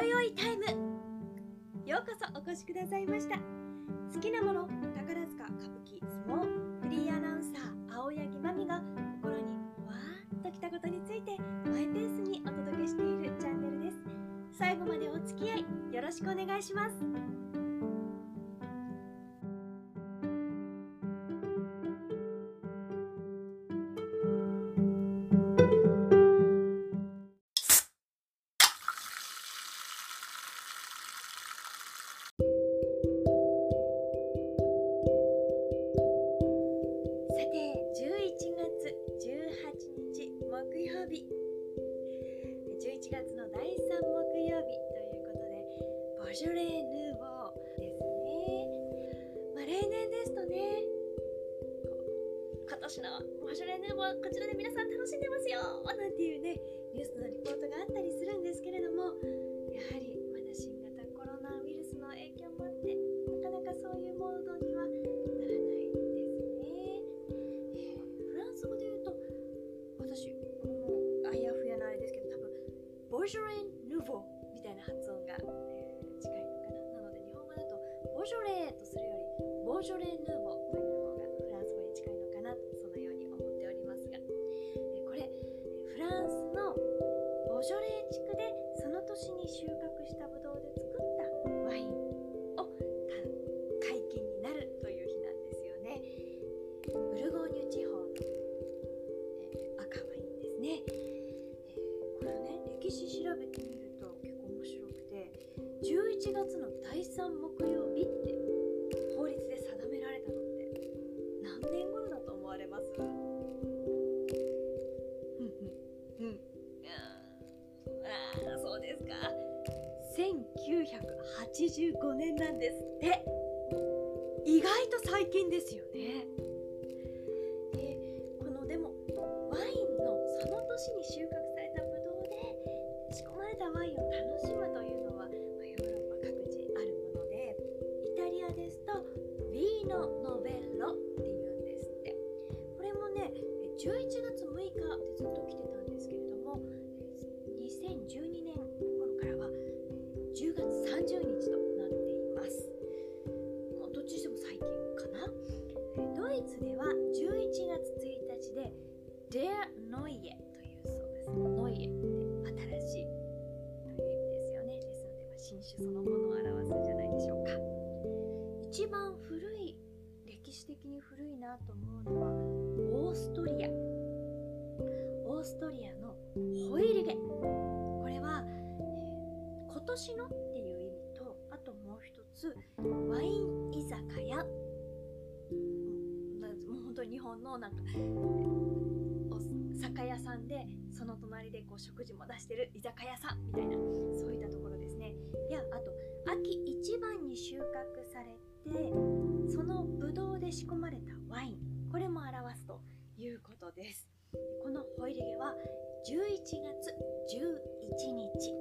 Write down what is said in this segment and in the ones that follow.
ろよいタイム。ようこそお越しくださいました。好きなもの宝塚歌舞伎相撲フリーアナウンサー青柳まみが心にわーっときたことについてマイペースにお届けしているチャンネルです。最後までお付き合いよろしくお願いします。さて11月18日木曜日。11月の第3木曜日ということでボジョレー・ヌーボーですね、まあ、例年ですとね今年のボジョレー・ヌーボーこちらで皆さんジョレーとするよりボージョレー・ヌーボという方がフランス語に近いのかなとそのように思っておりますが、これフランスのボジョレー地区でその年に収穫したブドウで作ったワインを解禁になるという日なんですよね。ブルゴーニュ地方の、え赤ワインですね、えこれね歴史調べてみると結構面白くて11月の第3木曜日そうですか？1985年なんですって。意外と最近ですよね。Der Neue というそうです。Neue って新しいという意味ですよね。ですので、まあ、新種そのものを表すんじゃないでしょうか。一番古い、歴史的に古いなと思うのはオーストリア。オーストリアのホイリゲ。これは、えー今年のっていう意味と、あともう一つ、ワイン居酒屋もう本当に日本のなんか酒屋さんでその隣でこう食事も出してる居酒屋さんみたいなそういったところですね。いやあと秋一番に収穫されてそのブドウで仕込まれたワインこれも表すということです。このホイルゲは11月11日。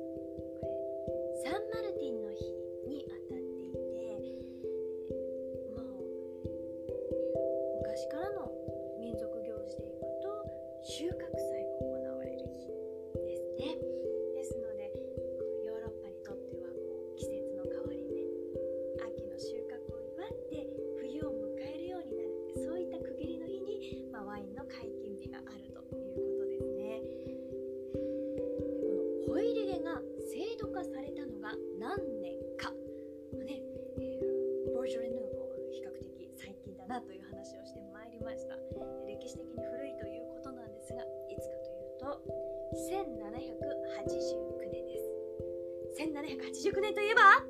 89年といえば？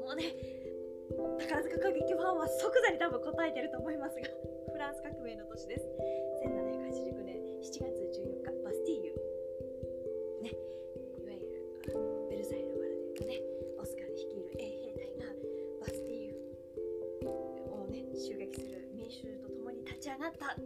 もうね宝塚歌劇ファンは即座に多分答えてると思いますがフランス革命の年です。1789年7月14日バスティーユ。ねいわゆるベルサイユのバラでいうとねオスカル率いる衛兵隊がバスティーユをね襲撃する民衆と共に立ち上がった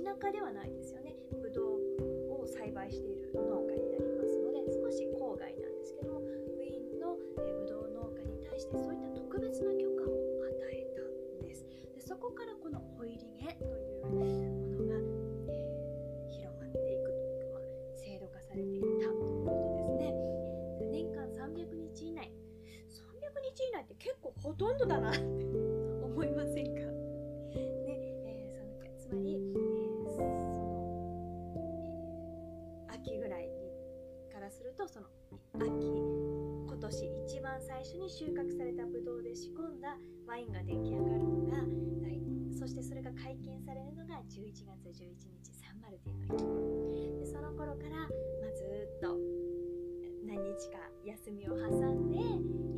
家ではないですよね。ブドウを栽培している農家になりますので少し郊外なんですけどもウィーンの、えブドウ農家に対してそういった特別な許可を与えたんです。でそこからこのホイリゲというものが、えー広まっていくというか、制度化されていったということですね。で年間300日以内。300日以内って結構ほとんどだなって収穫されたブドウで仕込んだワインが出来上がるのがそしてそれが解禁されるのが11月11日サンマルティの日でその頃から、ま、ずっと何日か休みを挟んで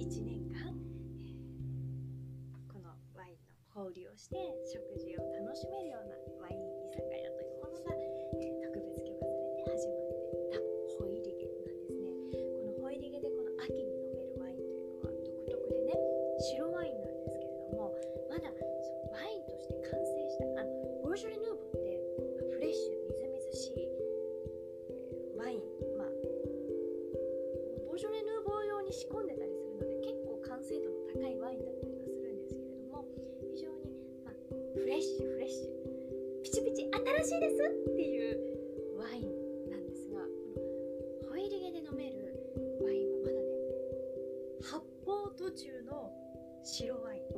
1年間、えーこのワインの交流をして食事を楽しめるようなワインボジョレ・ヌーボー用に仕込んでたりするので結構完成度の高いワインだったりはするんですけれども非常に、まあ、フレッシュフレッシュピチピチ新しいですっていうワインなんですがこのホイリゲで飲めるワインはまだね発泡途中の白ワイン。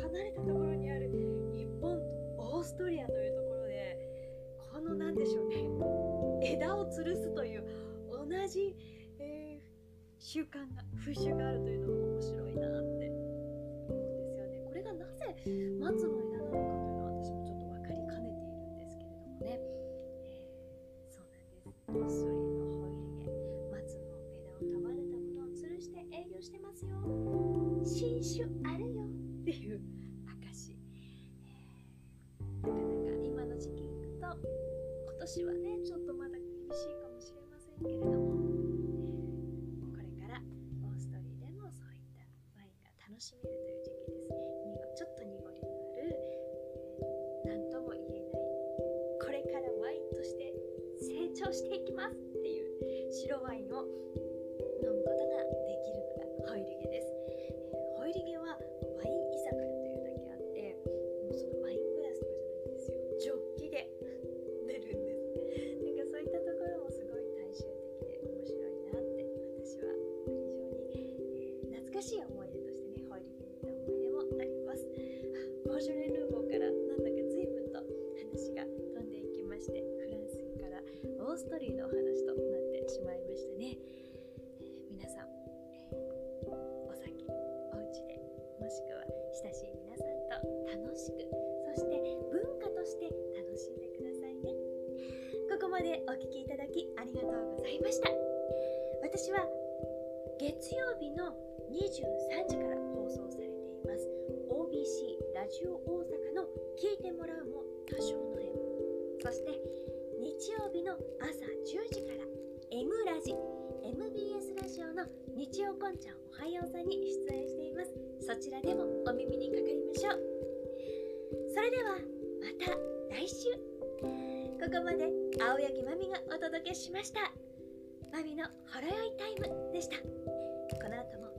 離れたところにある日本とオーストリアというところでこの何でしょうね枝を吊るすという同じ、えー習慣が風習があるというのが面白いなって思うんですよね。これがなぜ松のけれども、これからオーストリーでもそういったワインが楽しめるという時期ですちょっと濁りのある何、えー、とも言えないこれからワインとして成長していきますっていう白ワインをーストリーのお話となってしまいましたね、えー皆さん、えーお酒お家でもしくは親しい皆さんと楽しくそして文化として楽しんでくださいね。ここまでお聞きいただきありがとうございました。私は月曜日の23時から放送されています。OBC ラジオ大阪の聞いてもらうも多少の縁そして日曜日の朝10時から。M ラジ。MBS ラジオの日曜こんちゃんおはようさんに出演しています。そちらでもお耳にかかりましょう。それではまた来週。ここまで青柳まみがお届けしました。まみのほろ酔いタイムでした。この後も